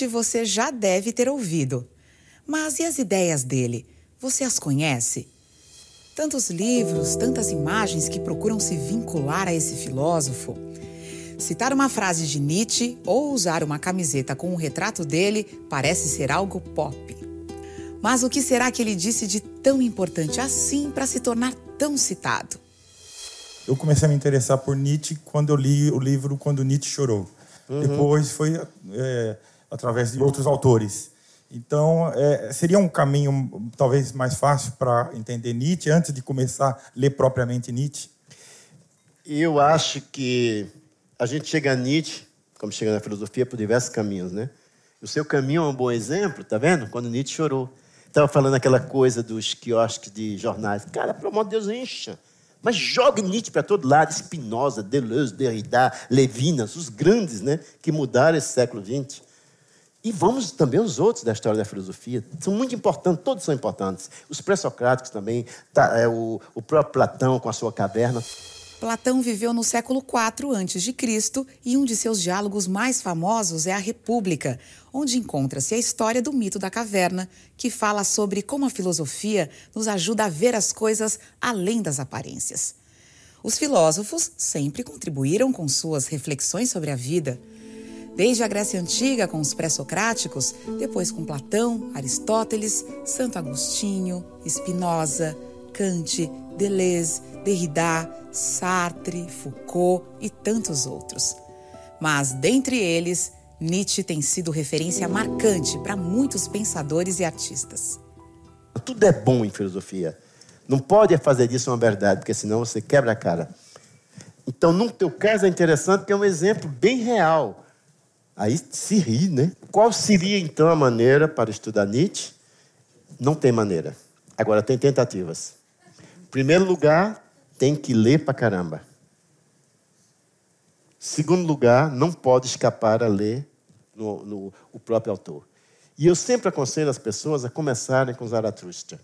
O Nietzsche você já deve ter ouvido. Mas e as ideias dele? Você as conhece? Tantos livros, tantas imagens que procuram se vincular a esse filósofo. Citar uma frase de Nietzsche ou usar uma camiseta com um retrato dele parece ser algo pop. Mas o que será que ele disse de tão importante assim para se tornar tão citado? Eu comecei a me interessar por Nietzsche quando eu li o livro Quando Nietzsche Chorou. Uhum. Depois foi é, através de outros autores. Então, é, seria um caminho talvez mais fácil para entender Nietzsche antes de começar a ler propriamente Nietzsche? Eu acho que a gente chega a Nietzsche, como chega na filosofia, por diversos caminhos, né? O seu caminho é um bom exemplo, tá vendo? Quando Nietzsche chorou. Estava falando aquela coisa dos quiosques de jornais. Cara, pelo amor de Deus, encha. Mas jogue Nietzsche para todo lado. Spinoza, Deleuze, Derrida, Levinas, os grandes, né? Que mudaram esse século XX. E vamos também os outros da história da filosofia. São muito importantes, todos são importantes. Os pré-socráticos também, tá, é, o, o próprio Platão com a sua caverna. Platão viveu no século IV a.C. e um de seus diálogos mais famosos é a República, onde encontra-se a história do mito da caverna, que fala sobre como a filosofia nos ajuda a ver as coisas além das aparências. Os filósofos sempre contribuíram com suas reflexões sobre a vida desde a Grécia Antiga com os pré-socráticos, depois com Platão, Aristóteles, Santo Agostinho, Spinoza, Kant, Deleuze, Derrida, Sartre, Foucault e tantos outros. Mas, dentre eles, Nietzsche tem sido referência marcante para muitos pensadores e artistas. Tudo é bom em filosofia. Não pode fazer disso uma verdade, porque senão você quebra a cara. Então, no teu caso é interessante que é um exemplo bem real Aí se ri, né? Qual seria então a maneira para estudar Nietzsche? Não tem maneira. Agora tem tentativas. Em primeiro lugar, tem que ler pra caramba. Segundo lugar, não pode escapar a ler no, no, o próprio autor. E eu sempre aconselho as pessoas a começarem com Zaratustra.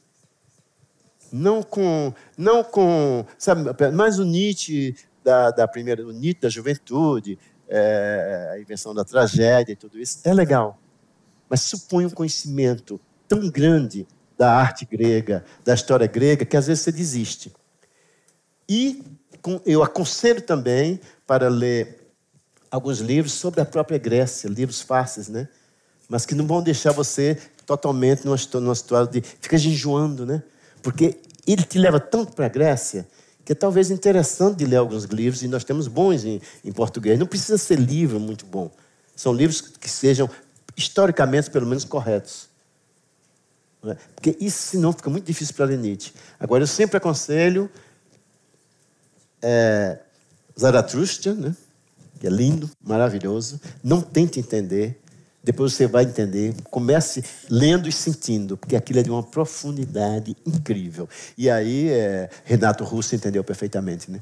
Não com, não com, sabe, mais o Nietzsche da, da primeira, o Nietzsche da juventude, é, a invenção da tragédia e tudo isso, é legal. Mas supõe um conhecimento tão grande da arte grega, da história grega, que às vezes você desiste. E eu aconselho também para ler alguns livros sobre a própria Grécia, livros fáceis, né? Mas que não vão deixar você totalmente numa, numa situação de ficar enjoando, né? Porque ele te leva tanto para a Grécia que é talvez interessante de ler alguns livros, e nós temos bons em, em português. Não precisa ser livro muito bom. São livros que sejam, historicamente, pelo menos, corretos. É? Porque isso, senão, fica muito difícil para ler Nietzsche. Agora, eu sempre aconselho é, Zaratustra, né? que é lindo, maravilhoso. Não tente entender, depois você vai entender. Comece lendo e sentindo, porque aquilo é de uma profundidade incrível. E aí, é, Renato Russo entendeu perfeitamente, né?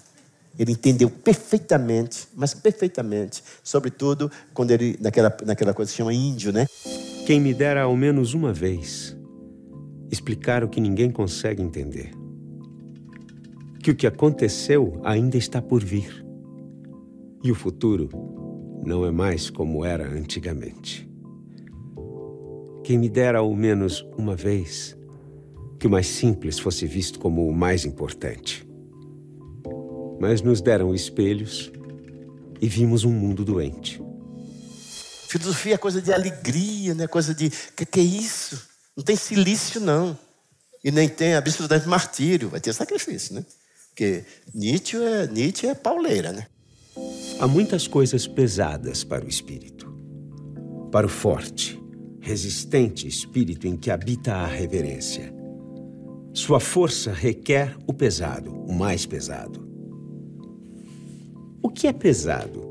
Ele entendeu perfeitamente, mas perfeitamente, sobretudo quando ele naquela naquela coisa que se chama índio, né? Quem me dera ao menos uma vez explicar o que ninguém consegue entender. Que o que aconteceu ainda está por vir. E o futuro não é mais como era antigamente. Quem me dera ao menos uma vez que o mais simples fosse visto como o mais importante. Mas nos deram espelhos e vimos um mundo doente. Filosofia é coisa de alegria, né? Coisa de que que é isso? Não tem silício não. E nem tem absolutamente martírio, vai ter sacrifício, né? Porque Nietzsche é, Nietzsche é pauleira, né? Há muitas coisas pesadas para o espírito. Para o forte, resistente espírito em que habita a reverência. Sua força requer o pesado, o mais pesado. O que é pesado?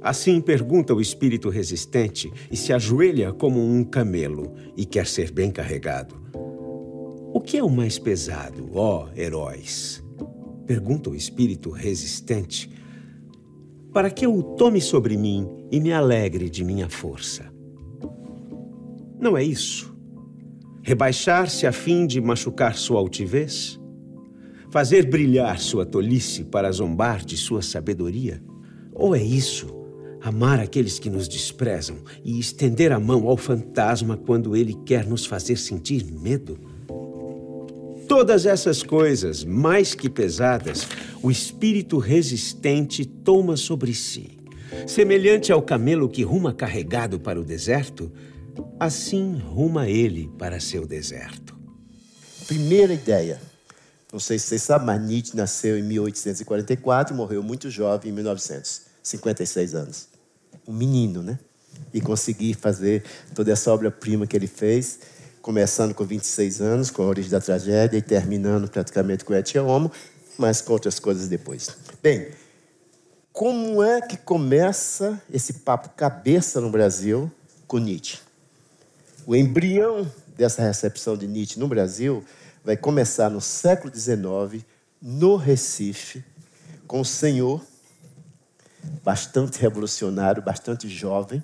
Assim pergunta o espírito resistente e se ajoelha como um camelo e quer ser bem carregado. O que é o mais pesado, ó heróis? Pergunta o espírito resistente, para que eu o tome sobre mim e me alegre de minha força. Não é isso? Rebaixar-se a fim de machucar sua altivez? Fazer brilhar sua tolice para zombar de sua sabedoria? Ou é isso, amar aqueles que nos desprezam e estender a mão ao fantasma quando ele quer nos fazer sentir medo? Todas essas coisas, mais que pesadas, o espírito resistente toma sobre si. Semelhante ao camelo que ruma carregado para o deserto, assim ruma ele para seu deserto. Primeira ideia. Não sei se vocês sabem, mas Nietzsche nasceu em 1844 e morreu muito jovem em 1900, 56 anos. Um menino, né? E consegui fazer toda essa obra-prima que ele fez, começando com 26 anos, com a origem da tragédia, e terminando praticamente com Etienne Homo, mas com outras coisas depois. Bem, como é que começa esse papo cabeça no Brasil com Nietzsche? O embrião dessa recepção de Nietzsche no Brasil vai começar no século XIX, no Recife, com um senhor bastante revolucionário, bastante jovem,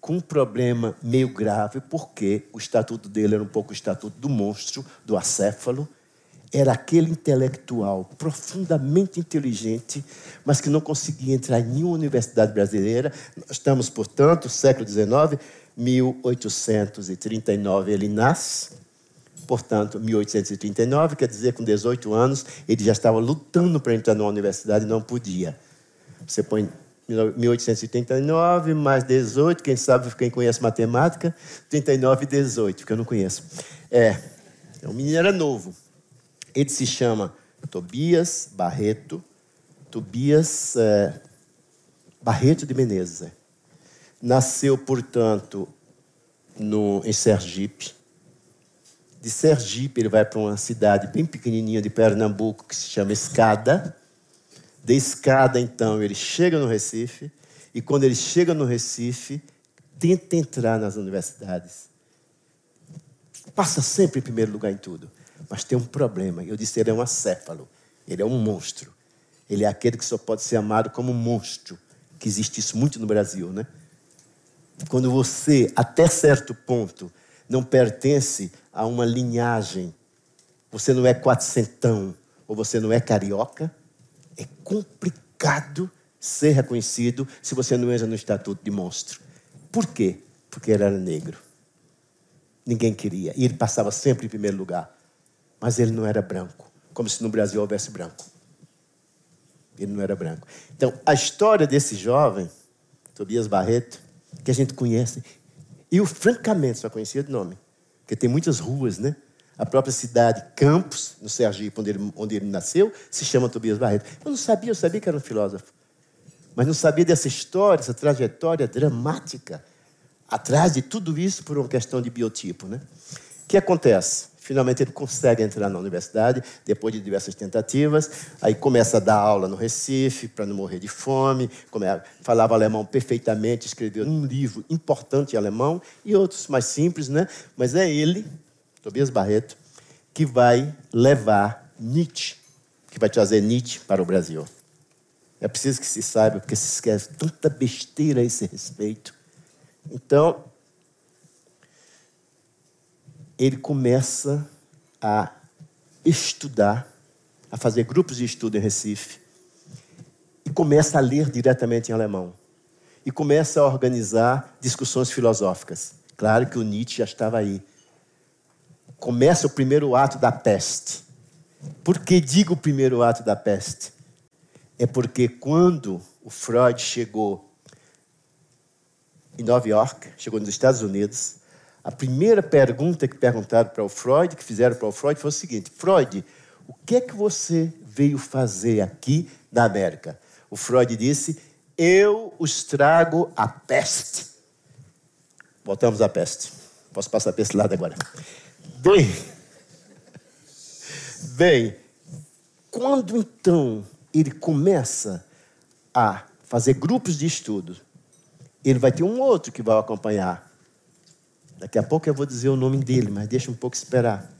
com um problema meio grave, porque o estatuto dele era um pouco o estatuto do monstro, do acéfalo. Era aquele intelectual profundamente inteligente, mas que não conseguia entrar em nenhuma universidade brasileira. Estamos, portanto, século XIX, 1839 ele nasce, portanto, 1839, quer dizer, com 18 anos, ele já estava lutando para entrar numa universidade e não podia. Você põe 1839 mais 18, quem sabe, quem conhece matemática, 39 e 18, que eu não conheço. É, o menino era novo. Ele se chama Tobias Barreto, Tobias é, Barreto de Menezes. Nasceu, portanto, no, em Sergipe. De Sergipe, ele vai para uma cidade bem pequenininha de Pernambuco, que se chama Escada. De Escada, então, ele chega no Recife. E quando ele chega no Recife, tenta entrar nas universidades. Passa sempre em primeiro lugar em tudo. Mas tem um problema. Eu disse, ele é um acéfalo. Ele é um monstro. Ele é aquele que só pode ser amado como um monstro. Que existe isso muito no Brasil, né? Quando você, até certo ponto, não pertence a uma linhagem, você não é quatrocentão ou você não é carioca, é complicado ser reconhecido se você não entra no estatuto de monstro. Por quê? Porque ele era negro. Ninguém queria. E ele passava sempre em primeiro lugar. Mas ele não era branco. Como se no Brasil houvesse branco. Ele não era branco. Então, a história desse jovem, Tobias Barreto, que a gente conhece. Eu, francamente, só conhecia de nome. Porque tem muitas ruas, né? A própria cidade, Campos, no Sergipe, onde ele, onde ele nasceu, se chama Tobias Barreto. Eu não sabia, eu sabia que era um filósofo. Mas não sabia dessa história, essa trajetória dramática. Atrás de tudo isso por uma questão de biotipo, né? O que acontece? Finalmente ele consegue entrar na universidade, depois de diversas tentativas. Aí começa a dar aula no Recife, para não morrer de fome. Falava alemão perfeitamente, escreveu um livro importante em alemão e outros mais simples, né? Mas é ele, Tobias Barreto, que vai levar Nietzsche, que vai trazer Nietzsche para o Brasil. É preciso que se saiba, porque se esquece tanta besteira a esse respeito. Então, ele começa a estudar, a fazer grupos de estudo em Recife, e começa a ler diretamente em alemão. E começa a organizar discussões filosóficas. Claro que o Nietzsche já estava aí. Começa o primeiro ato da peste. Por que digo o primeiro ato da peste? É porque quando o Freud chegou em Nova York, chegou nos Estados Unidos, a primeira pergunta que perguntaram para o Freud, que fizeram para o Freud, foi o seguinte: Freud, o que é que você veio fazer aqui na América? O Freud disse: Eu os trago a peste. Voltamos à peste. Posso passar para esse lado agora. Bem, bem, quando então ele começa a fazer grupos de estudo, ele vai ter um outro que vai acompanhar Daqui a pouco eu vou dizer o nome dele, mas deixa um pouco esperar.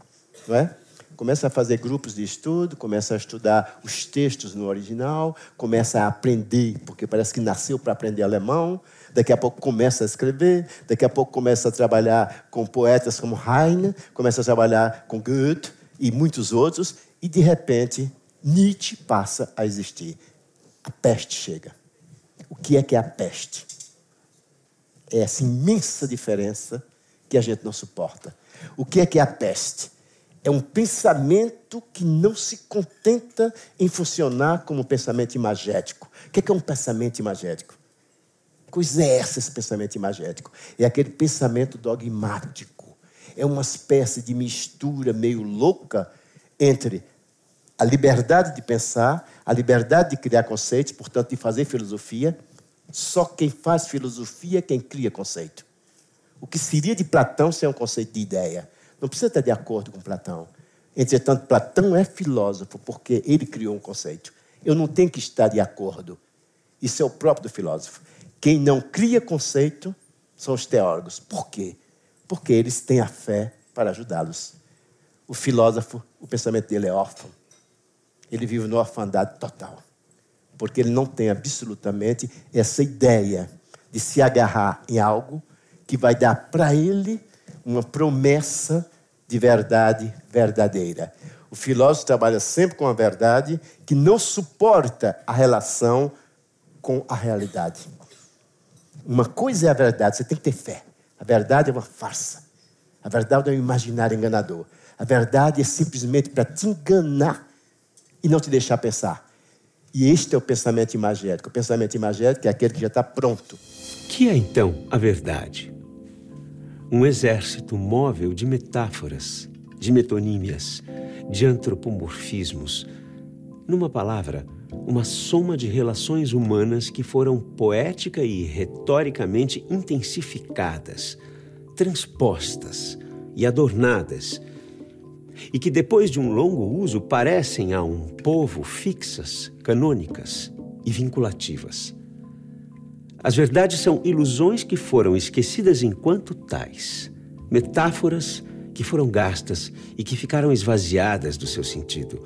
Não é? Começa a fazer grupos de estudo, começa a estudar os textos no original, começa a aprender, porque parece que nasceu para aprender alemão. Daqui a pouco começa a escrever, daqui a pouco começa a trabalhar com poetas como Heine, começa a trabalhar com Goethe e muitos outros, e de repente Nietzsche passa a existir. A peste chega. o que é que é a peste. É essa imensa diferença que a gente não suporta. O que é que é a peste? É um pensamento que não se contenta em funcionar como pensamento imagético. O que é, que é um pensamento imagético? Coisa é essa, esse pensamento imagético? É aquele pensamento dogmático. É uma espécie de mistura meio louca entre a liberdade de pensar, a liberdade de criar conceitos, portanto, de fazer filosofia. Só quem faz filosofia é quem cria conceito. O que seria de Platão ser um conceito de ideia? Não precisa estar de acordo com Platão. Entretanto, Platão é filósofo porque ele criou um conceito. Eu não tenho que estar de acordo. Isso é o próprio do filósofo. Quem não cria conceito são os teólogos. Por quê? Porque eles têm a fé para ajudá-los. O filósofo, o pensamento dele é órfão. Ele vive no orfandade total. Porque ele não tem absolutamente essa ideia de se agarrar em algo que vai dar para ele uma promessa de verdade verdadeira. O filósofo trabalha sempre com a verdade que não suporta a relação com a realidade. Uma coisa é a verdade, você tem que ter fé. A verdade é uma farsa. A verdade é um imaginário enganador. A verdade é simplesmente para te enganar e não te deixar pensar. E este é o pensamento imagético. O pensamento imagético é aquele que já está pronto. Que é então a verdade? Um exército móvel de metáforas, de metonímias, de antropomorfismos. Numa palavra, uma soma de relações humanas que foram poética e retoricamente intensificadas, transpostas e adornadas e que depois de um longo uso parecem a um povo fixas, canônicas e vinculativas. As verdades são ilusões que foram esquecidas enquanto tais, metáforas que foram gastas e que ficaram esvaziadas do seu sentido,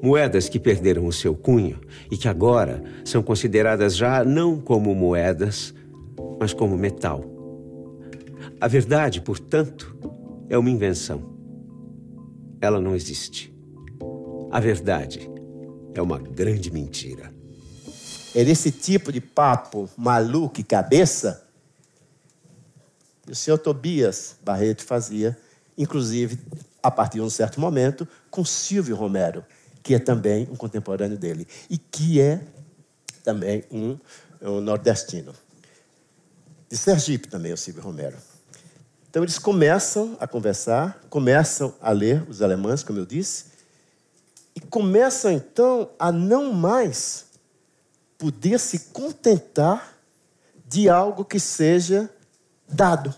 moedas que perderam o seu cunho e que agora são consideradas já não como moedas, mas como metal. A verdade, portanto, é uma invenção ela não existe. A verdade é uma grande mentira. É desse tipo de papo maluco e cabeça que o senhor Tobias Barreto fazia, inclusive, a partir de um certo momento, com Silvio Romero, que é também um contemporâneo dele e que é também um, um nordestino. De Sergipe também, o Silvio Romero. Então eles começam a conversar, começam a ler os alemães, como eu disse, e começam então a não mais poder se contentar de algo que seja dado.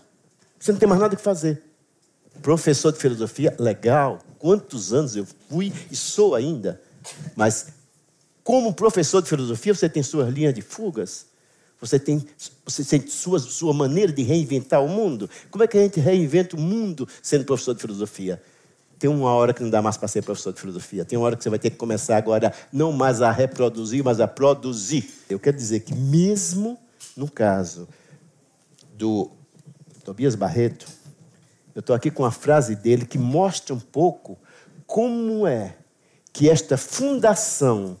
Você não tem mais nada que fazer. Professor de filosofia, legal. Quantos anos eu fui e sou ainda. Mas, como professor de filosofia, você tem suas linhas de fugas. Você tem, você tem sua, sua maneira de reinventar o mundo. Como é que a gente reinventa o mundo sendo professor de filosofia? Tem uma hora que não dá mais para ser professor de filosofia. Tem uma hora que você vai ter que começar agora não mais a reproduzir, mas a produzir. Eu quero dizer que mesmo no caso do Tobias Barreto, eu estou aqui com a frase dele que mostra um pouco como é que esta fundação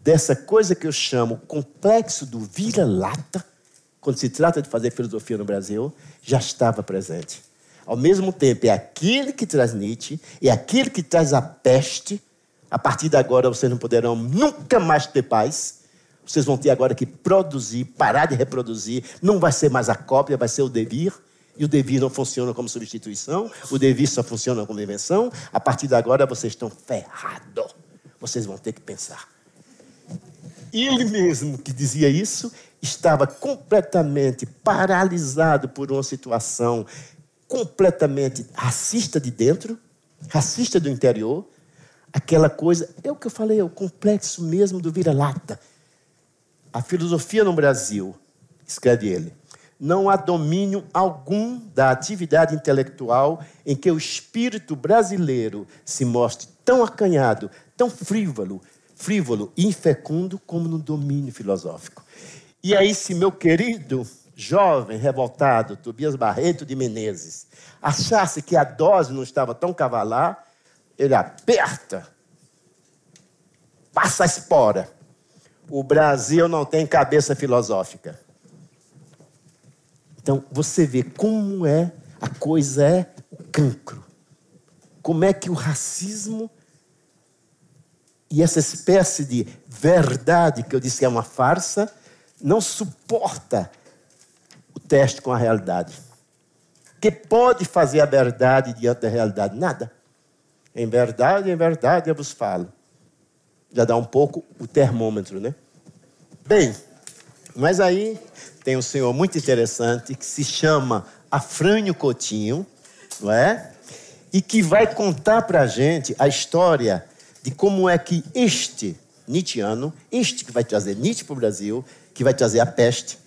dessa coisa que eu chamo complexo do vira-lata, quando se trata de fazer filosofia no Brasil, já estava presente. Ao mesmo tempo, é aquele que traz Nietzsche, é aquele que traz a peste. A partir de agora, vocês não poderão nunca mais ter paz. Vocês vão ter agora que produzir, parar de reproduzir. Não vai ser mais a cópia, vai ser o devir. E o devir não funciona como substituição, o devir só funciona como invenção. A partir de agora, vocês estão ferrados. Vocês vão ter que pensar ele mesmo que dizia isso estava completamente paralisado por uma situação completamente racista de dentro, racista do interior. Aquela coisa, é o que eu falei, é o complexo mesmo do vira-lata. A filosofia no Brasil, escreve ele, não há domínio algum da atividade intelectual em que o espírito brasileiro se mostre tão acanhado, tão frívolo, frívolo e infecundo como no domínio filosófico. E aí, se meu querido jovem revoltado, Tobias Barreto de Menezes, achasse que a dose não estava tão cavalar, ele aperta, passa a espora. o Brasil não tem cabeça filosófica. Então, você vê como é, a coisa é o cancro. Como é que o racismo e essa espécie de verdade que eu disse que é uma farsa não suporta teste com a realidade. Que pode fazer a verdade diante da realidade? Nada. Em verdade, em verdade eu vos falo. Já dá um pouco o termômetro, né? Bem, mas aí tem um senhor muito interessante que se chama Afrânio Coutinho, não é? E que vai contar para a gente a história de como é que este Nietzscheano, este que vai trazer Nietzsche para o Brasil, que vai trazer a peste,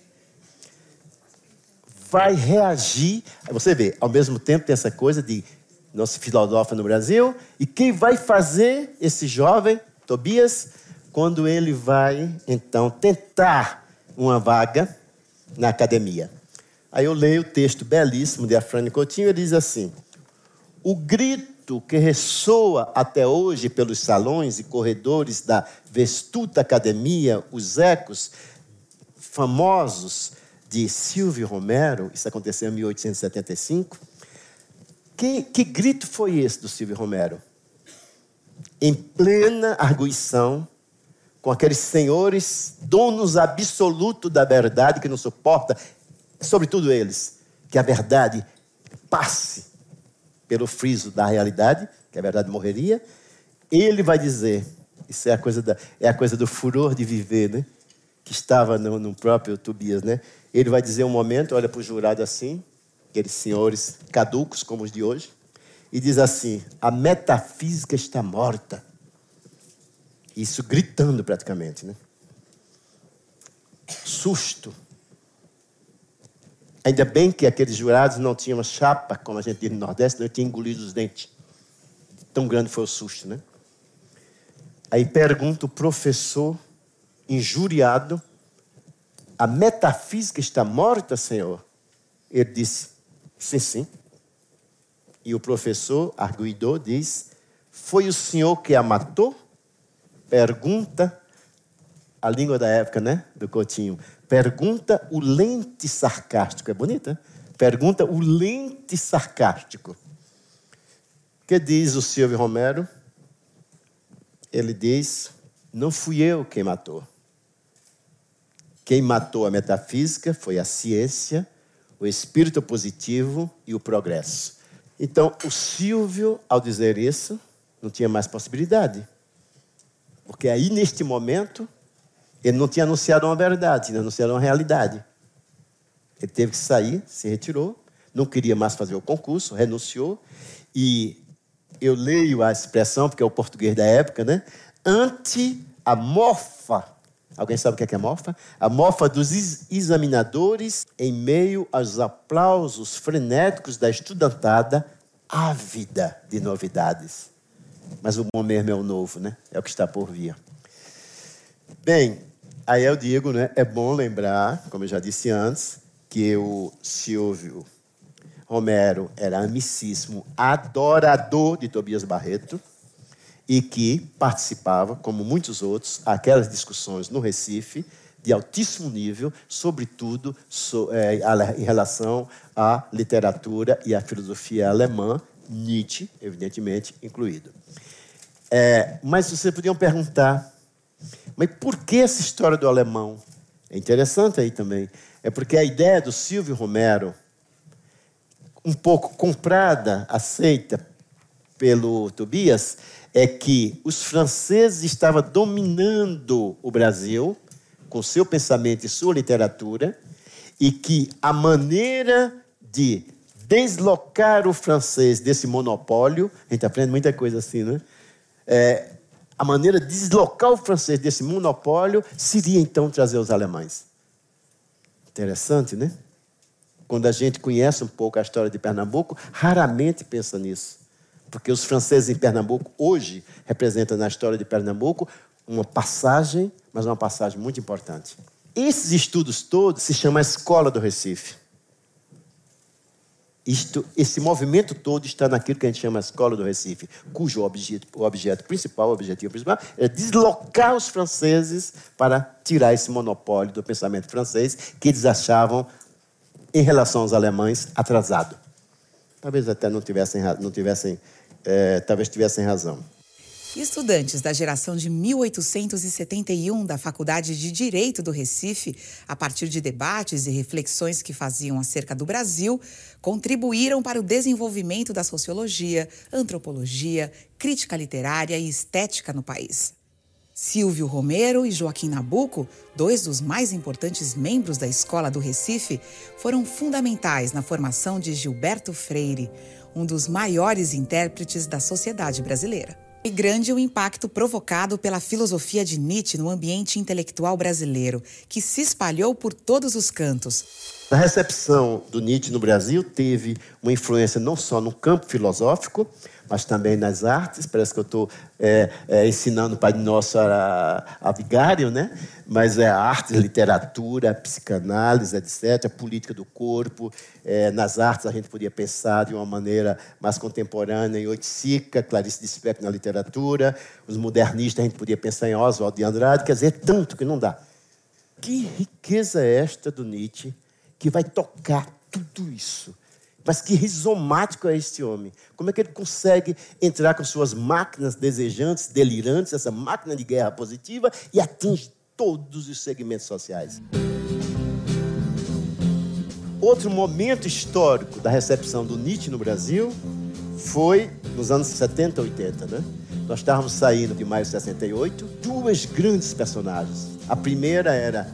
vai reagir. Você vê, ao mesmo tempo tem essa coisa de nosso filósofo no Brasil, e quem vai fazer esse jovem, Tobias, quando ele vai, então, tentar uma vaga na academia. Aí eu leio o texto belíssimo de Afrânio Coutinho, ele diz assim: O grito que ressoa até hoje pelos salões e corredores da vestuta academia, os ecos famosos de Silvio Romero, isso aconteceu em 1875. Que, que grito foi esse do Silvio Romero? Em plena arguição, com aqueles senhores, donos absolutos da verdade, que não suporta, sobretudo eles, que a verdade passe pelo friso da realidade, que a verdade morreria, ele vai dizer, isso é a coisa, da, é a coisa do furor de viver, né? que estava no, no próprio Tobias, né? Ele vai dizer um momento, olha para o jurado assim, aqueles senhores caducos como os de hoje, e diz assim: a metafísica está morta. Isso gritando praticamente, né? Susto. Ainda bem que aqueles jurados não tinham chapa, como a gente diz no Nordeste, não tinham engolido os dentes. Tão grande foi o susto, né? Aí pergunta o professor, injuriado, a metafísica está morta, Senhor? Ele disse, sim, sim. E o professor arguidou, diz, foi o Senhor que a matou? Pergunta, a língua da época, né? Do Coutinho. Pergunta o lente sarcástico. É bonita? Pergunta o lente sarcástico. que diz o Silvio Romero? Ele diz: Não fui eu quem matou. Quem matou a metafísica foi a ciência, o espírito positivo e o progresso. Então, o Silvio, ao dizer isso, não tinha mais possibilidade. Porque aí, neste momento, ele não tinha anunciado uma verdade, tinha anunciado uma realidade. Ele teve que sair, se retirou, não queria mais fazer o concurso, renunciou. E eu leio a expressão, porque é o português da época, né? Ante mofa. Alguém sabe o que é, que é mofa? A mofa dos examinadores em meio aos aplausos frenéticos da estudantada ávida de novidades. Mas o bom mesmo é o novo, né? É o que está por vir. Bem, aí eu digo, né? É bom lembrar, como eu já disse antes, que o Silvio Romero era amicíssimo, adorador de Tobias Barreto e que participava, como muitos outros, aquelas discussões no Recife de altíssimo nível, sobretudo so, é, em relação à literatura e à filosofia alemã, Nietzsche, evidentemente, incluído. É, mas vocês podiam perguntar, mas por que essa história do alemão? É interessante aí também. É porque a ideia do Silvio Romero, um pouco comprada, aceita pelo Tobias, é que os franceses estavam dominando o Brasil com seu pensamento e sua literatura, e que a maneira de deslocar o francês desse monopólio, a gente aprende muita coisa assim, né? É, a maneira de deslocar o francês desse monopólio seria então trazer os alemães. Interessante, né? Quando a gente conhece um pouco a história de Pernambuco, raramente pensa nisso. Porque os franceses em Pernambuco hoje representam na história de Pernambuco uma passagem, mas uma passagem muito importante. Esses estudos todos se chamam a Escola do Recife. Isto, esse movimento todo está naquilo que a gente chama Escola do Recife, cujo objeto, o objeto principal, o objetivo principal, é deslocar os franceses para tirar esse monopólio do pensamento francês que eles achavam, em relação aos alemães, atrasado. Talvez até não tivessem, não tivessem é, talvez tivessem razão. Estudantes da geração de 1871 da Faculdade de Direito do Recife, a partir de debates e reflexões que faziam acerca do Brasil, contribuíram para o desenvolvimento da sociologia, antropologia, crítica literária e estética no país. Silvio Romero e Joaquim Nabuco, dois dos mais importantes membros da Escola do Recife, foram fundamentais na formação de Gilberto Freire, um dos maiores intérpretes da sociedade brasileira. E grande o impacto provocado pela filosofia de Nietzsche no ambiente intelectual brasileiro, que se espalhou por todos os cantos. A recepção do Nietzsche no Brasil teve uma influência não só no campo filosófico, mas também nas artes. Parece que eu estou é, é, ensinando o Pai Nosso a, a vigário, né? Mas é arte, literatura, psicanálise, etc., política do corpo. É, nas artes a gente podia pensar de uma maneira mais contemporânea em Oiticica, Clarice Lispector na literatura. Os modernistas a gente podia pensar em Oswald de Andrade. Quer dizer, tanto que não dá. Que riqueza é esta do Nietzsche que vai tocar tudo isso? Mas que rizomático é este homem? Como é que ele consegue entrar com suas máquinas desejantes, delirantes, essa máquina de guerra positiva e atinge todos os segmentos sociais? Outro momento histórico da recepção do Nietzsche no Brasil foi nos anos 70, 80, né? Nós estávamos saindo de maio de 68, duas grandes personagens. A primeira era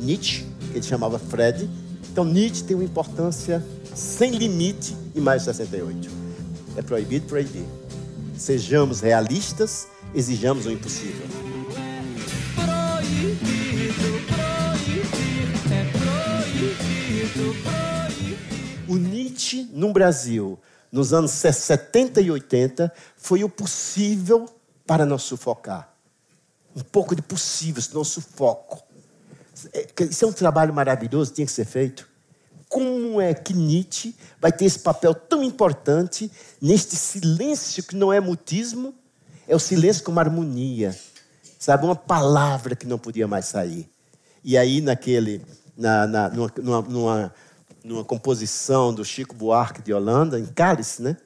Nietzsche, que ele chamava Fred. Então Nietzsche tem uma importância sem limite em mais de 68. É proibido proibir. Sejamos realistas, exijamos o impossível. O Nietzsche no Brasil, nos anos 70 e 80, foi o possível para nos sufocar. Um pouco de possível, senão sufoco. É, isso é um trabalho maravilhoso, tinha que ser feito como é que Nietzsche vai ter esse papel tão importante neste silêncio que não é mutismo, é o silêncio como harmonia. Sabe, uma palavra que não podia mais sair. E aí, naquele, na, na, numa, numa, numa, composição do Chico Buarque de Holanda, em Cálice, né?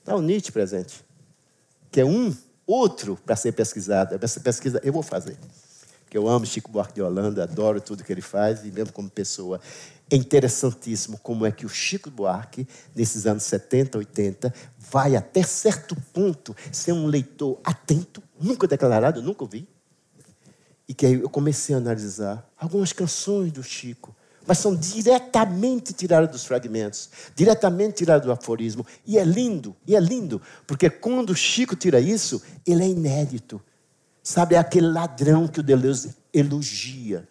Está o Nietzsche presente. Que é um outro para ser pesquisado. Essa pesquisa eu vou fazer. Porque eu amo Chico Buarque de Holanda, adoro tudo que ele faz, e mesmo como pessoa. É interessantíssimo como é que o Chico Buarque, nesses anos 70, 80, vai até certo ponto ser um leitor atento, nunca declarado, nunca ouvi. E que aí eu comecei a analisar algumas canções do Chico, mas são diretamente tiradas dos fragmentos, diretamente tiradas do aforismo. E é lindo, e é lindo, porque quando o Chico tira isso, ele é inédito. Sabe, é aquele ladrão que o Deleuze elogia.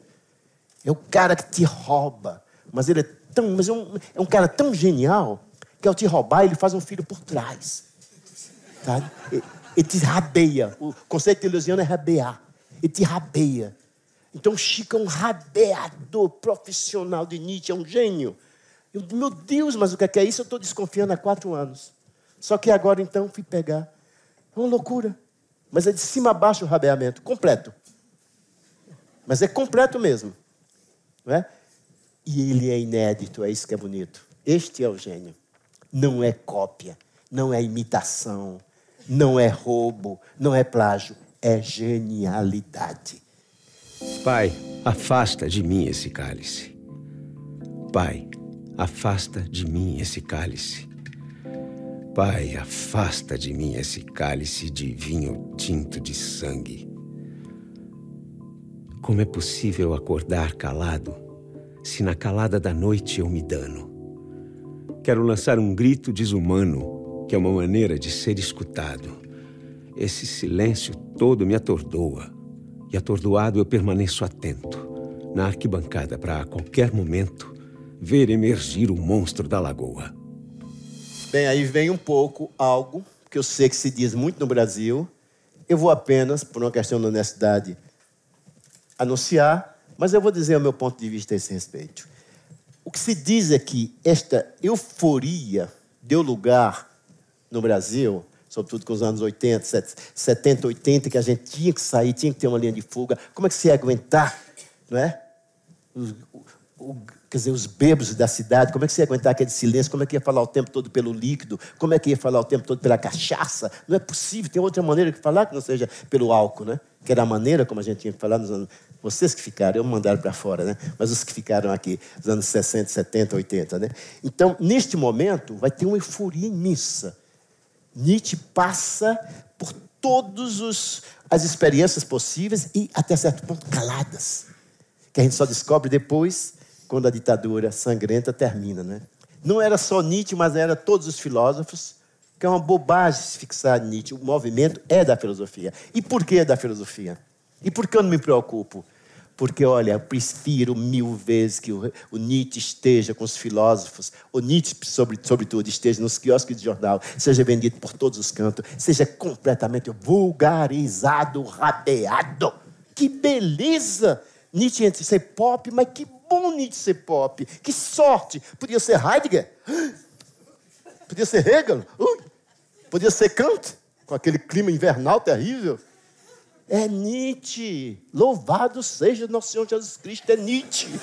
É o cara que te rouba mas ele é tão, mas é um, é um cara tão genial que ao te roubar ele faz um filho por trás. Tá? Ele, te rabeia. O conceito de Luciano é rabear. Ele te rabeia. Então Chico é um rabeador profissional de Nietzsche, é um gênio. Eu, meu Deus, mas o que é, é isso? Eu estou desconfiando há quatro anos. Só que agora então fui pegar. É uma loucura. Mas é de cima a baixo o rabeamento, completo. Mas é completo mesmo. Não é? E ele é inédito, é isso que é bonito. Este é o gênio. Não é cópia, não é imitação, não é roubo, não é plágio, é genialidade. Pai, afasta de mim esse cálice. Pai, afasta de mim esse cálice. Pai, afasta de mim esse cálice de vinho tinto de sangue. Como é possível acordar calado se na calada da noite eu me dano. Quero lançar um grito desumano, que é uma maneira de ser escutado. Esse silêncio todo me atordoa, e atordoado eu permaneço atento, na arquibancada, para a qualquer momento ver emergir o monstro da lagoa. Bem, aí vem um pouco algo que eu sei que se diz muito no Brasil. Eu vou apenas, por uma questão de honestidade, anunciar mas eu vou dizer o meu ponto de vista a esse respeito. O que se diz é que esta euforia deu lugar no Brasil, sobretudo com os anos 80, 70, 80, que a gente tinha que sair, tinha que ter uma linha de fuga. Como é que se ia aguentar, não é? O, o, quer dizer, os bêbados da cidade, como é que você ia aguentar aquele silêncio? Como é que ia falar o tempo todo pelo líquido? Como é que ia falar o tempo todo pela cachaça? Não é possível, tem outra maneira de falar que não seja pelo álcool, né? Que era a maneira como a gente tinha que falar nos anos... Vocês que ficaram, eu mandaram para fora, né? Mas os que ficaram aqui, nos anos 60, 70, 80, né? Então, neste momento, vai ter uma euforia imensa. Nietzsche passa por todas as experiências possíveis e, até certo ponto, caladas. Que a gente só descobre depois quando a ditadura sangrenta termina. Né? Não era só Nietzsche, mas era todos os filósofos, que é uma bobagem se fixar em Nietzsche. O movimento é da filosofia. E por que é da filosofia? E por que eu não me preocupo? Porque, olha, eu prefiro mil vezes que o, Nietzsche esteja com os filósofos, o Nietzsche, sobre, sobretudo, esteja nos quiosques de jornal, seja vendido por todos os cantos, seja completamente vulgarizado, rabeado. Que beleza! Nietzsche entre ser pop, mas que bom Nietzsche ser pop. Que sorte! Podia ser Heidegger. Podia ser Hegel. Podia ser Kant, com aquele clima invernal terrível. É Nietzsche. Louvado seja nosso Senhor Jesus Cristo. É Nietzsche.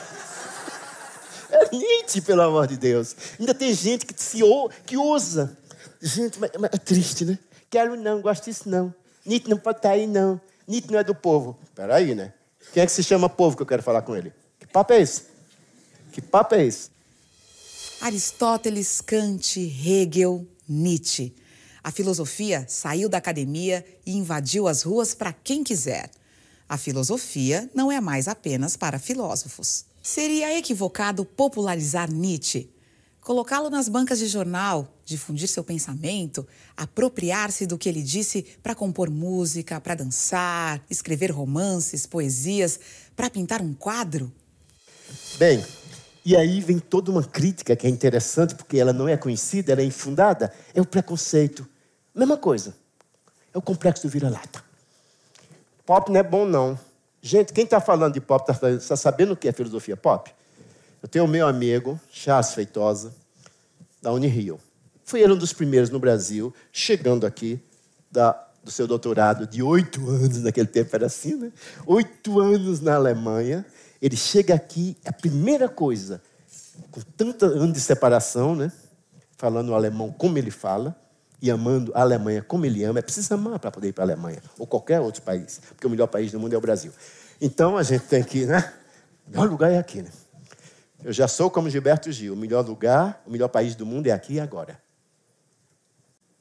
É Nietzsche, pelo amor de Deus. Ainda tem gente que, se, que usa. Gente, mas, mas é triste, né? Quero não, gosto disso não. Nietzsche não pode estar aí, não. Nietzsche não é do povo. Peraí, né? Quem é que se chama povo que eu quero falar com ele? Papo é esse? Que papo é esse? Aristóteles, Kant, Hegel, Nietzsche. A filosofia saiu da academia e invadiu as ruas para quem quiser. A filosofia não é mais apenas para filósofos. Seria equivocado popularizar Nietzsche, colocá-lo nas bancas de jornal, difundir seu pensamento, apropriar-se do que ele disse para compor música, para dançar, escrever romances, poesias, para pintar um quadro? Bem, e aí vem toda uma crítica que é interessante porque ela não é conhecida, ela é infundada. É o preconceito. Mesma coisa. É o complexo do vira-lata. Pop não é bom, não. Gente, quem está falando de pop está tá sabendo o que é filosofia pop? Eu tenho o meu amigo, Charles Feitosa, da Unirio. Foi ele um dos primeiros no Brasil, chegando aqui da, do seu doutorado de oito anos, naquele tempo era assim, né? Oito anos na Alemanha. Ele chega aqui, a primeira coisa, com tanto ano de separação, né? Falando o alemão como ele fala, e amando a Alemanha como ele ama, é preciso amar para poder ir para a Alemanha, ou qualquer outro país, porque o melhor país do mundo é o Brasil. Então a gente tem que, né? O melhor lugar é aqui, né? Eu já sou como Gilberto Gil. O melhor lugar, o melhor país do mundo é aqui e agora.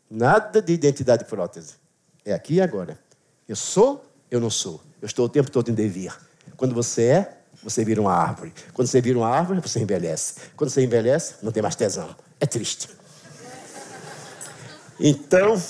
Nada de identidade prótese. É aqui e agora. Eu sou, eu não sou. Eu estou o tempo todo em devir. Quando você é, você vira uma árvore. Quando você vira uma árvore, você envelhece. Quando você envelhece, não tem mais tesão. É triste. Então,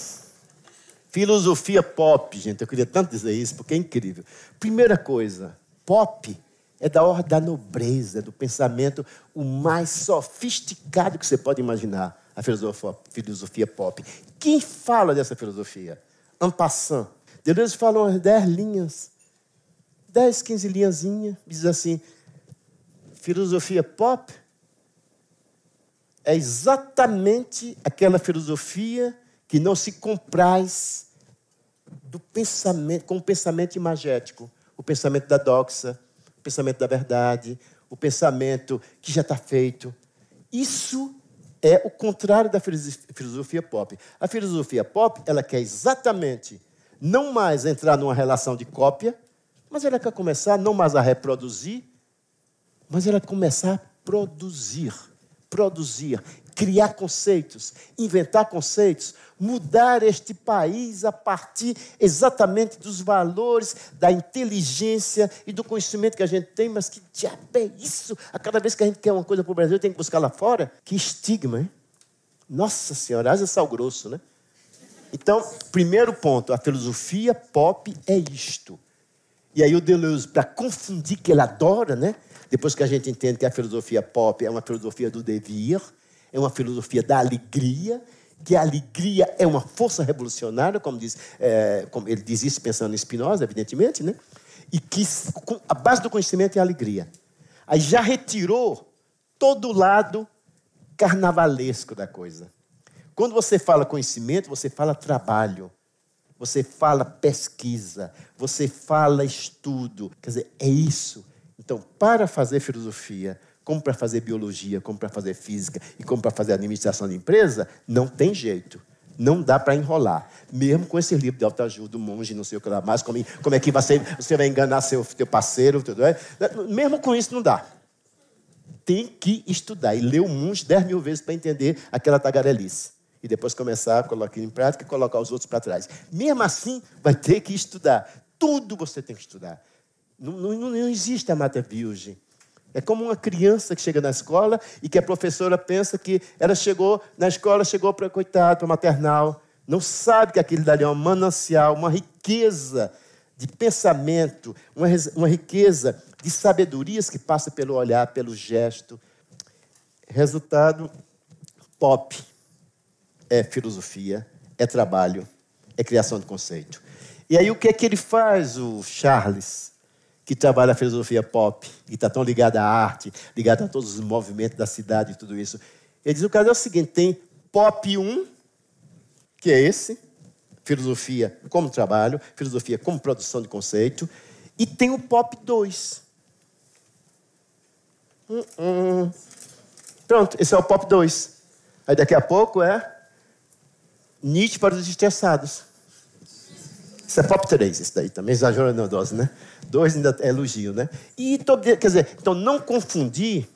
filosofia pop, gente. Eu queria tanto dizer isso, porque é incrível. Primeira coisa, pop é da ordem da nobreza, do pensamento o mais sofisticado que você pode imaginar, a filosofia, filosofia pop. Quem fala dessa filosofia? Ampassan. Deleuze fala umas 10 linhas, 10, 15 linhazinhas, diz assim, filosofia pop é exatamente aquela filosofia que não se compraz do pensamento, com o pensamento imagético, o pensamento da doxa, o pensamento da verdade, o pensamento que já está feito. Isso é o contrário da filosofia pop. A filosofia pop, ela quer exatamente não mais entrar numa relação de cópia, mas ela quer começar não mais a reproduzir, mas ela começar a produzir, produzir, criar conceitos, inventar conceitos, mudar este país a partir exatamente dos valores, da inteligência e do conhecimento que a gente tem. Mas que diabo é isso? A cada vez que a gente quer uma coisa para o Brasil, tem que buscar lá fora? Que estigma, hein? Nossa Senhora, haja sal grosso, né? Então, primeiro ponto, a filosofia pop é isto. E aí o Deleuze, para confundir que ele adora, né? Depois que a gente entende que a filosofia pop é uma filosofia do devir, é uma filosofia da alegria, que a alegria é uma força revolucionária, como, diz, é, como ele diz isso pensando em Spinoza, evidentemente, né? e que a base do conhecimento é a alegria. Aí já retirou todo o lado carnavalesco da coisa. Quando você fala conhecimento, você fala trabalho, você fala pesquisa, você fala estudo. Quer dizer, é isso. Então, para fazer filosofia, como para fazer biologia, como para fazer física e como para fazer administração de empresa, não tem jeito. Não dá para enrolar. Mesmo com esse livro de autoajuda, do monge, não sei o que lá mais, como, como é que você, você vai enganar seu, seu parceiro, tudo, é? mesmo com isso não dá. Tem que estudar e ler o monge dez mil vezes para entender aquela tagarelice. E depois começar a colocar em prática e colocar os outros para trás. Mesmo assim, vai ter que estudar. Tudo você tem que estudar. Não, não, não existe a mata virgem. É como uma criança que chega na escola e que a professora pensa que ela chegou na escola, chegou para coitado, para maternal, não sabe que aquilo dali é um manancial, uma riqueza de pensamento, uma, uma riqueza de sabedorias que passa pelo olhar, pelo gesto. Resultado: pop é filosofia, é trabalho, é criação de conceito. E aí o que é que ele faz, o Charles? que trabalha a filosofia pop, que está tão ligado à arte, ligado a todos os movimentos da cidade e tudo isso. Ele diz: o caso é o seguinte: tem pop 1, que é esse, filosofia como trabalho, filosofia como produção de conceito, e tem o pop 2. Hum, hum. Pronto, esse é o pop 2. Aí daqui a pouco é Nietzsche para os estressados. Isso é pop 3, isso daí também, exagerando a dose, né? Dois ainda é elogio, né? E, quer dizer, então não confundir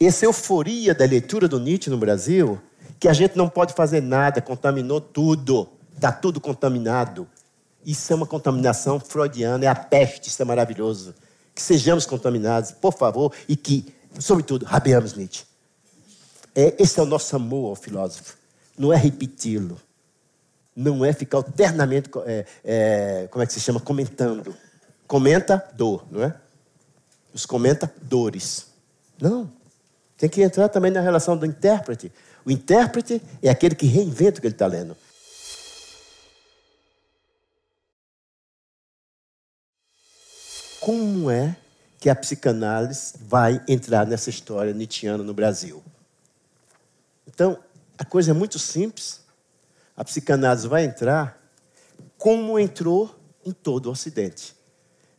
essa euforia da leitura do Nietzsche no Brasil, que a gente não pode fazer nada, contaminou tudo, está tudo contaminado. Isso é uma contaminação freudiana, é a peste, isso é maravilhoso. Que sejamos contaminados, por favor, e que, sobretudo, rabeamos Nietzsche. É, esse é o nosso amor ao filósofo, não é repeti-lo não é ficar eternamente, é, é, como é que se chama, comentando. Comenta dor, não é? Os comenta dores. Não. Tem que entrar também na relação do intérprete. O intérprete é aquele que reinventa o que ele está lendo. Como é que a psicanálise vai entrar nessa história nietzschiana no Brasil? Então, a coisa é muito simples a psicanálise vai entrar como entrou em todo o Ocidente.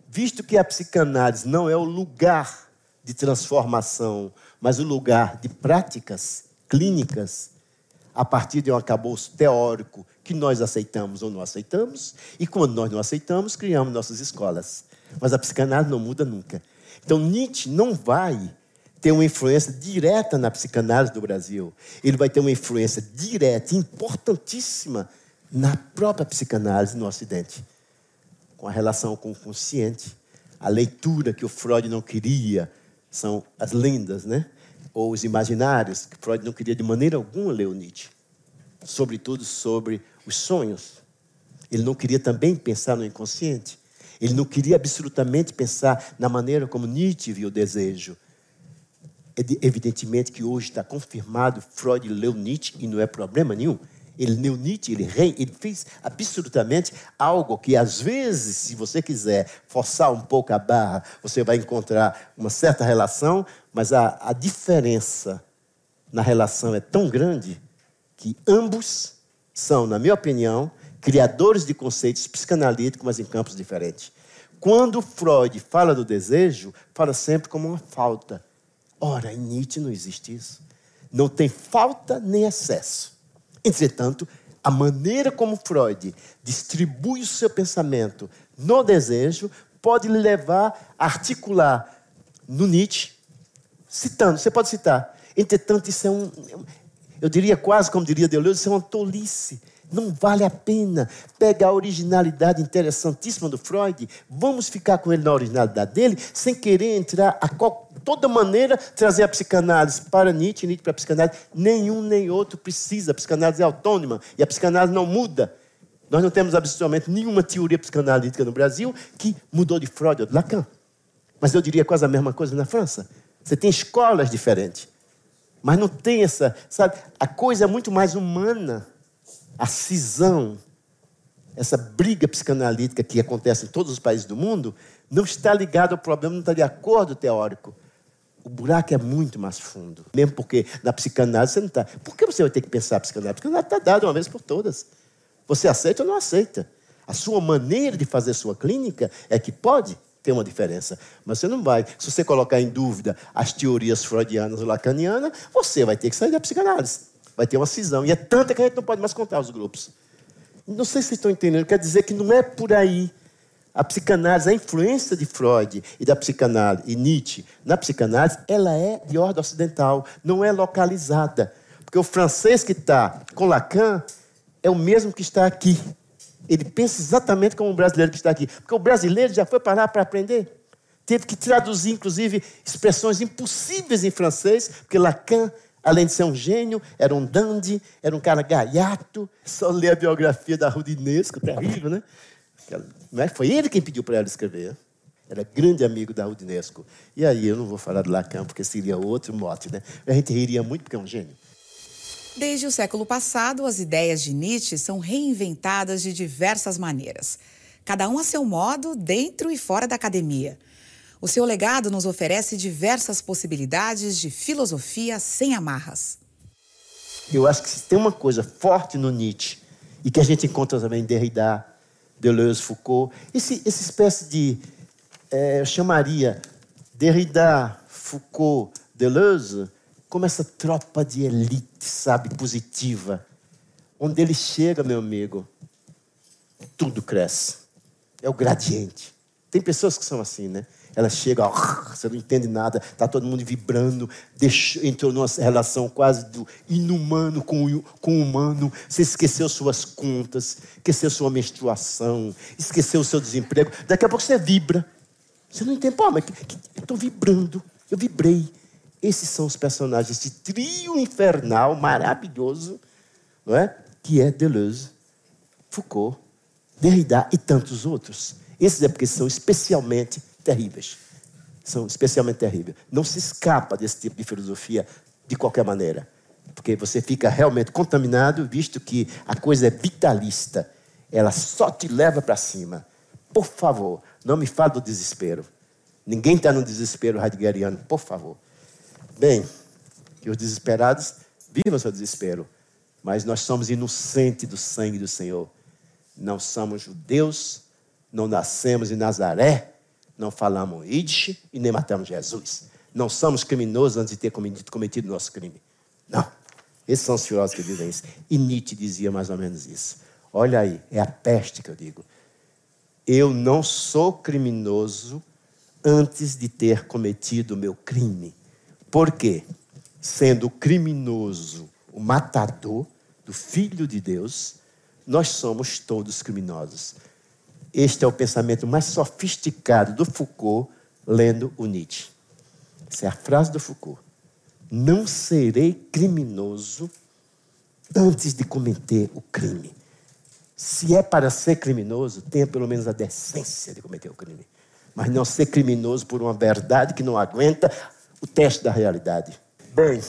Visto que a psicanálise não é o lugar de transformação, mas o lugar de práticas clínicas, a partir de um acabouço teórico que nós aceitamos ou não aceitamos, e quando nós não aceitamos, criamos nossas escolas. Mas a psicanálise não muda nunca. Então Nietzsche não vai ter uma influência direta na psicanálise do Brasil. Ele vai ter uma influência direta, importantíssima, na própria psicanálise no Ocidente, com a relação com o consciente, a leitura que o Freud não queria são as lendas, né? Ou os imaginários que Freud não queria de maneira alguma ler o Nietzsche, sobretudo sobre os sonhos. Ele não queria também pensar no inconsciente. Ele não queria absolutamente pensar na maneira como Nietzsche viu o desejo. Evidentemente que hoje está confirmado, Freud leu Nietzsche e não é problema nenhum. Ele leu Nietzsche, ele, rei, ele fez absolutamente algo que, às vezes, se você quiser forçar um pouco a barra, você vai encontrar uma certa relação, mas a, a diferença na relação é tão grande que ambos são, na minha opinião, criadores de conceitos psicanalíticos, mas em campos diferentes. Quando Freud fala do desejo, fala sempre como uma falta Ora, em Nietzsche não existe isso. Não tem falta nem excesso. Entretanto, a maneira como Freud distribui o seu pensamento no desejo pode lhe levar a articular no Nietzsche, citando, você pode citar. Entretanto, isso é um, eu diria quase como diria Deleuze, isso é uma tolice. Não vale a pena pegar a originalidade interessantíssima do Freud, vamos ficar com ele na originalidade dele, sem querer entrar a toda maneira trazer a psicanálise para Nietzsche, Nietzsche para a psicanálise. Nenhum nem outro precisa. A psicanálise é autônoma e a psicanálise não muda. Nós não temos absolutamente nenhuma teoria psicanalítica no Brasil que mudou de Freud ou de Lacan. Mas eu diria quase a mesma coisa na França. Você tem escolas diferentes. Mas não tem essa, sabe? A coisa é muito mais humana a cisão, essa briga psicanalítica que acontece em todos os países do mundo, não está ligada ao problema, não está de acordo teórico. O buraco é muito mais fundo. Mesmo porque na psicanálise você não está. Por que você vai ter que pensar? A psicanálise está dada uma vez por todas. Você aceita ou não aceita? A sua maneira de fazer sua clínica é que pode ter uma diferença. Mas você não vai. Se você colocar em dúvida as teorias freudianas ou lacanianas, você vai ter que sair da psicanálise. Vai ter uma cisão. E é tanta que a gente não pode mais contar os grupos. Não sei se vocês estão entendendo. Quer dizer que não é por aí. A psicanálise, a influência de Freud e da psicanálise e Nietzsche na psicanálise, ela é de ordem ocidental, não é localizada. Porque o francês que está com Lacan é o mesmo que está aqui. Ele pensa exatamente como o brasileiro que está aqui. Porque o brasileiro já foi parar para aprender. Teve que traduzir, inclusive, expressões impossíveis em francês, porque Lacan, além de ser um gênio, era um dandy, era um cara gaiato. Só ler a biografia da Rudinesco, terrível, né? É? Foi ele quem pediu para ela escrever. Era grande amigo da Rudinesco. E aí, eu não vou falar de Lacan, porque seria outro mote, né? A gente riria muito porque é um gênio. Desde o século passado, as ideias de Nietzsche são reinventadas de diversas maneiras, cada um a seu modo, dentro e fora da academia. O seu legado nos oferece diversas possibilidades de filosofia sem amarras. Eu acho que tem uma coisa forte no Nietzsche, e que a gente encontra também em Derrida, Deleuze, Foucault, esse, essa espécie de, é, eu chamaria Derrida, Foucault, Deleuze, como essa tropa de elite, sabe, positiva. Onde ele chega, meu amigo, tudo cresce. É o gradiente. Tem pessoas que são assim, né? Ela chega, você não entende nada, está todo mundo vibrando, deixou, entrou numa relação quase do inumano com com o humano. Você esqueceu suas contas, esqueceu sua menstruação, esqueceu o seu desemprego. Daqui a pouco você vibra. Você não entende, pô, mas eu estou vibrando, eu vibrei. Esses são os personagens, esse trio infernal maravilhoso, não é? Que é Deleuze, Foucault, Derrida e tantos outros. Esses é porque são especialmente terríveis. São especialmente terríveis. Não se escapa desse tipo de filosofia de qualquer maneira. Porque você fica realmente contaminado, visto que a coisa é vitalista. Ela só te leva para cima. Por favor, não me fale do desespero. Ninguém está no desespero heideggeriano, por favor. Bem, que os desesperados vivam seu desespero, mas nós somos inocentes do sangue do Senhor. Não somos judeus, não nascemos em Nazaré, não falamos Yiddish e nem matamos Jesus. Não somos criminosos antes de ter cometido, cometido nosso crime. Não. Esses são os filósofos que dizem isso. E Nietzsche dizia mais ou menos isso. Olha aí, é a peste que eu digo. Eu não sou criminoso antes de ter cometido o meu crime. Por quê? Sendo criminoso o matador do Filho de Deus, nós somos todos criminosos. Este é o pensamento mais sofisticado do Foucault, lendo o Nietzsche. Essa é a frase do Foucault. Não serei criminoso antes de cometer o crime. Se é para ser criminoso, tenha pelo menos a decência de cometer o crime. Mas não ser criminoso por uma verdade que não aguenta o teste da realidade. Bem,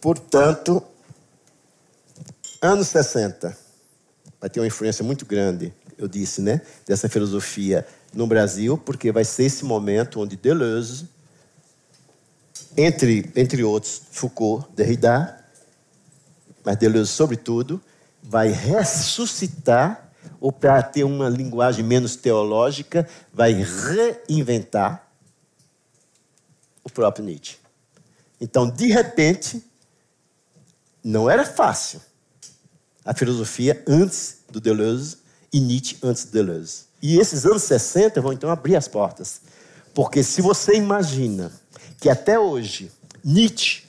portanto, anos 60 vai ter uma influência muito grande, eu disse, né, dessa filosofia no Brasil, porque vai ser esse momento onde Deleuze, entre, entre outros, Foucault, Derrida, mas Deleuze, sobretudo, vai ressuscitar, ou para ter uma linguagem menos teológica, vai reinventar o próprio Nietzsche. Então, de repente, não era fácil a filosofia antes do Deleuze e Nietzsche antes do Deleuze. E esses anos 60 vão então abrir as portas. Porque se você imagina que até hoje Nietzsche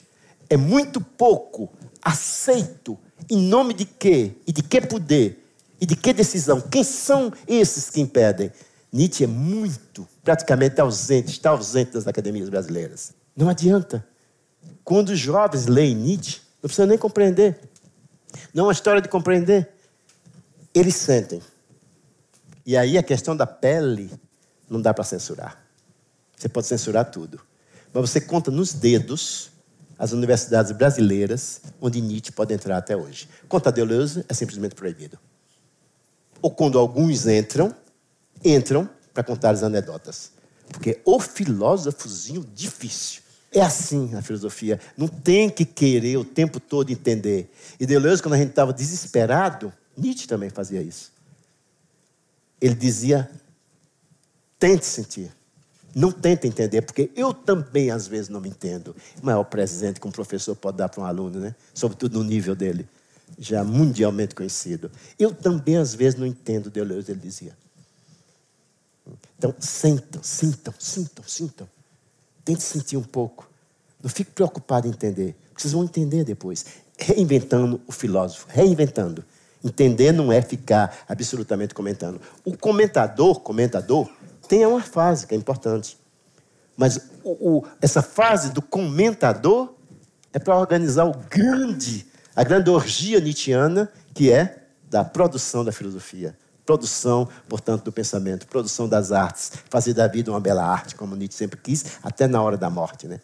é muito pouco aceito em nome de quê? E de que poder? E de que decisão? Quem são esses que impedem? Nietzsche é muito, praticamente ausente, está ausente das academias brasileiras. Não adianta. Quando os jovens leem Nietzsche, não precisa nem compreender. Não é uma história de compreender. Eles sentem. E aí a questão da pele não dá para censurar. Você pode censurar tudo. Mas você conta nos dedos as universidades brasileiras onde Nietzsche pode entrar até hoje. Conta Deleuze é simplesmente proibido. Ou quando alguns entram, entram para contar as anedotas. Porque o filósofozinho difícil. É assim a filosofia. Não tem que querer o tempo todo entender. E Deleuze, quando a gente estava desesperado, Nietzsche também fazia isso. Ele dizia: tente sentir. Não tente entender, porque eu também às vezes não me entendo. O maior presente que um professor pode dar para um aluno, né? Sobretudo no nível dele, já mundialmente conhecido. Eu também às vezes não entendo Deleuze, ele dizia. Então, sintam, sintam, sintam, sintam. Tente sentir um pouco. Não fique preocupado em entender, vocês vão entender depois. Reinventando o filósofo, reinventando. Entender não é ficar absolutamente comentando. O comentador, comentador, tem uma fase que é importante. Mas o, o, essa fase do comentador é para organizar o grande, a grande orgia nietzschiana, que é da produção da filosofia. Produção, portanto, do pensamento, produção das artes, fazer da vida uma bela arte, como Nietzsche sempre quis, até na hora da morte. Né?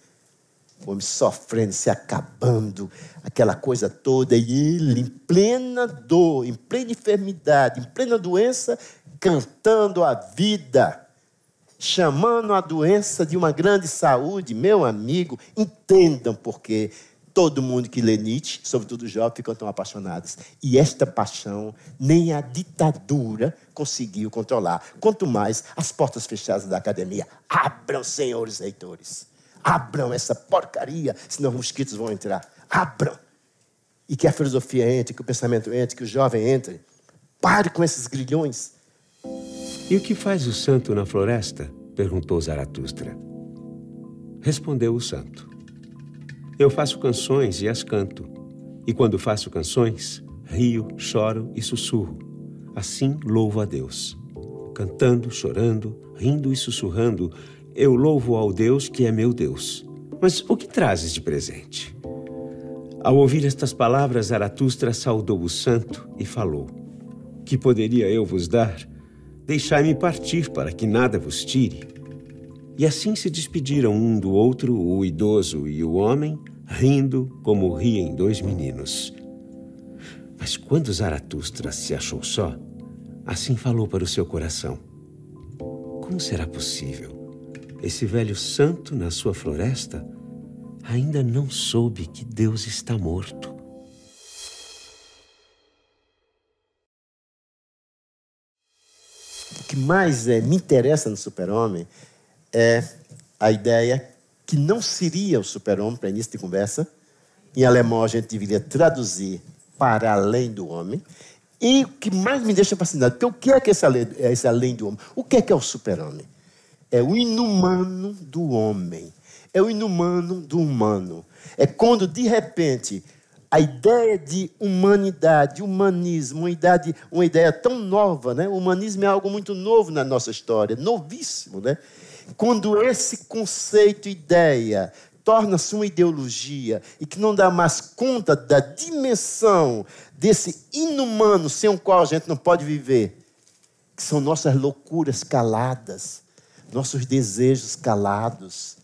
O homem sofrendo, se acabando, aquela coisa toda, e ele, em plena dor, em plena enfermidade, em plena doença, cantando a vida, chamando a doença de uma grande saúde. Meu amigo, entendam porque todo mundo que lê Nietzsche, sobretudo os jovens, ficam tão apaixonados. E esta paixão nem a ditadura conseguiu controlar. Quanto mais as portas fechadas da academia. Abram, senhores reitores. Abram essa porcaria, senão os mosquitos vão entrar. Abram. E que a filosofia entre, que o pensamento entre, que o jovem entre. Pare com esses grilhões. E o que faz o santo na floresta? perguntou Zaratustra. Respondeu o santo. Eu faço canções e as canto. E quando faço canções, rio, choro e sussurro. Assim louvo a Deus. Cantando, chorando, rindo e sussurrando, eu louvo ao Deus que é meu Deus. Mas o que trazes de presente? Ao ouvir estas palavras, Zaratustra saudou o santo e falou: Que poderia eu vos dar? Deixai-me partir para que nada vos tire. E assim se despediram um do outro, o idoso e o homem, rindo como riem dois meninos. Mas quando Zaratustra se achou só, assim falou para o seu coração: Como será possível? Esse velho santo na sua floresta ainda não soube que Deus está morto. O que mais é, me interessa no super-homem é a ideia que não seria o super-homem, para início de conversa. Em alemão, a gente deveria traduzir para além do homem. E o que mais me deixa fascinado, porque o que é que esse além, esse além do homem? O que é que é o super-homem? É o inumano do homem. É o inumano do humano. É quando, de repente, a ideia de humanidade, humanismo, uma ideia, uma ideia tão nova, né? O humanismo é algo muito novo na nossa história, novíssimo, né? Quando esse conceito, ideia, torna-se uma ideologia e que não dá mais conta da dimensão desse inumano sem o qual a gente não pode viver, que são nossas loucuras caladas, nossos desejos calados,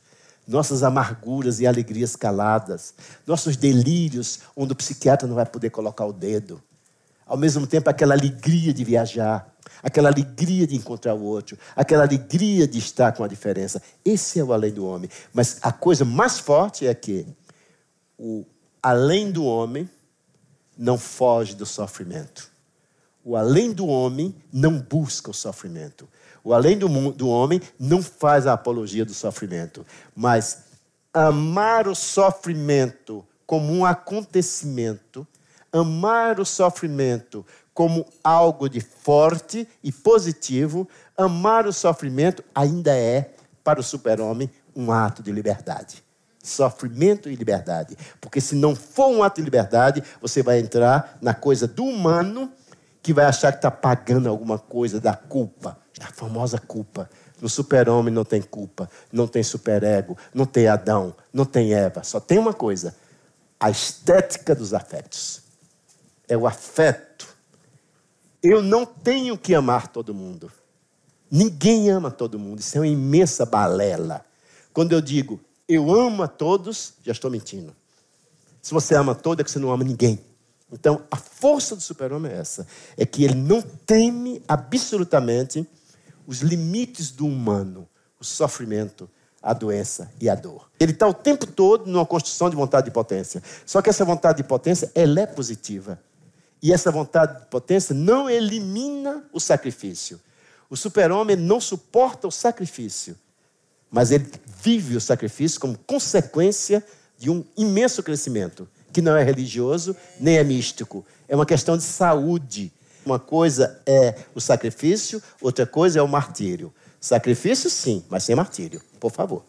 nossas amarguras e alegrias caladas, nossos delírios onde o psiquiatra não vai poder colocar o dedo. Ao mesmo tempo, aquela alegria de viajar, aquela alegria de encontrar o outro, aquela alegria de estar com a diferença. Esse é o além do homem. Mas a coisa mais forte é que o além do homem não foge do sofrimento. O além do homem não busca o sofrimento. O além do, do homem não faz a apologia do sofrimento. Mas amar o sofrimento como um acontecimento, amar o sofrimento como algo de forte e positivo, amar o sofrimento ainda é, para o super-homem, um ato de liberdade. Sofrimento e liberdade. Porque se não for um ato de liberdade, você vai entrar na coisa do humano que vai achar que está pagando alguma coisa da culpa. A famosa culpa. No super-homem não tem culpa, não tem superego, não tem Adão, não tem Eva. Só tem uma coisa: a estética dos afetos. É o afeto eu não tenho que amar todo mundo. Ninguém ama todo mundo. Isso é uma imensa balela. Quando eu digo eu amo a todos, já estou mentindo. Se você ama todo, é que você não ama ninguém. Então, a força do super-homem é essa: é que ele não teme absolutamente os limites do humano, o sofrimento, a doença e a dor. Ele está o tempo todo numa construção de vontade de potência. Só que essa vontade de potência, ela é positiva. E essa vontade de potência não elimina o sacrifício. O super-homem não suporta o sacrifício, mas ele vive o sacrifício como consequência de um imenso crescimento, que não é religioso nem é místico. É uma questão de saúde. Uma coisa é o sacrifício, outra coisa é o martírio. Sacrifício, sim, mas sem martírio, por favor.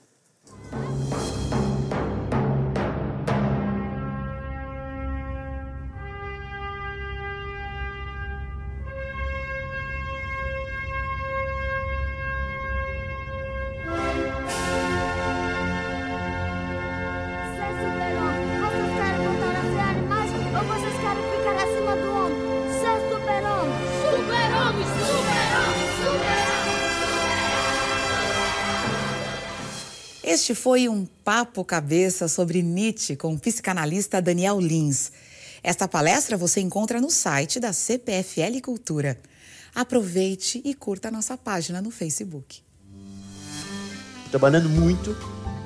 Este foi um papo cabeça sobre Nietzsche com o psicanalista Daniel Lins. Esta palestra você encontra no site da CPFL Cultura. Aproveite e curta a nossa página no Facebook. Trabalhando muito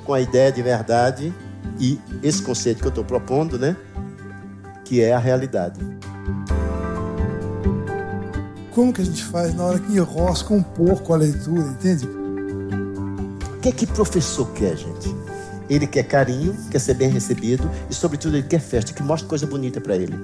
com a ideia de verdade e esse conceito que eu estou propondo, né? Que é a realidade. Como que a gente faz na hora que enrosca um pouco a leitura, entende? O que é que professor quer, gente? Ele quer carinho, quer ser bem recebido e, sobretudo, ele quer festa, que mostre coisa bonita para ele.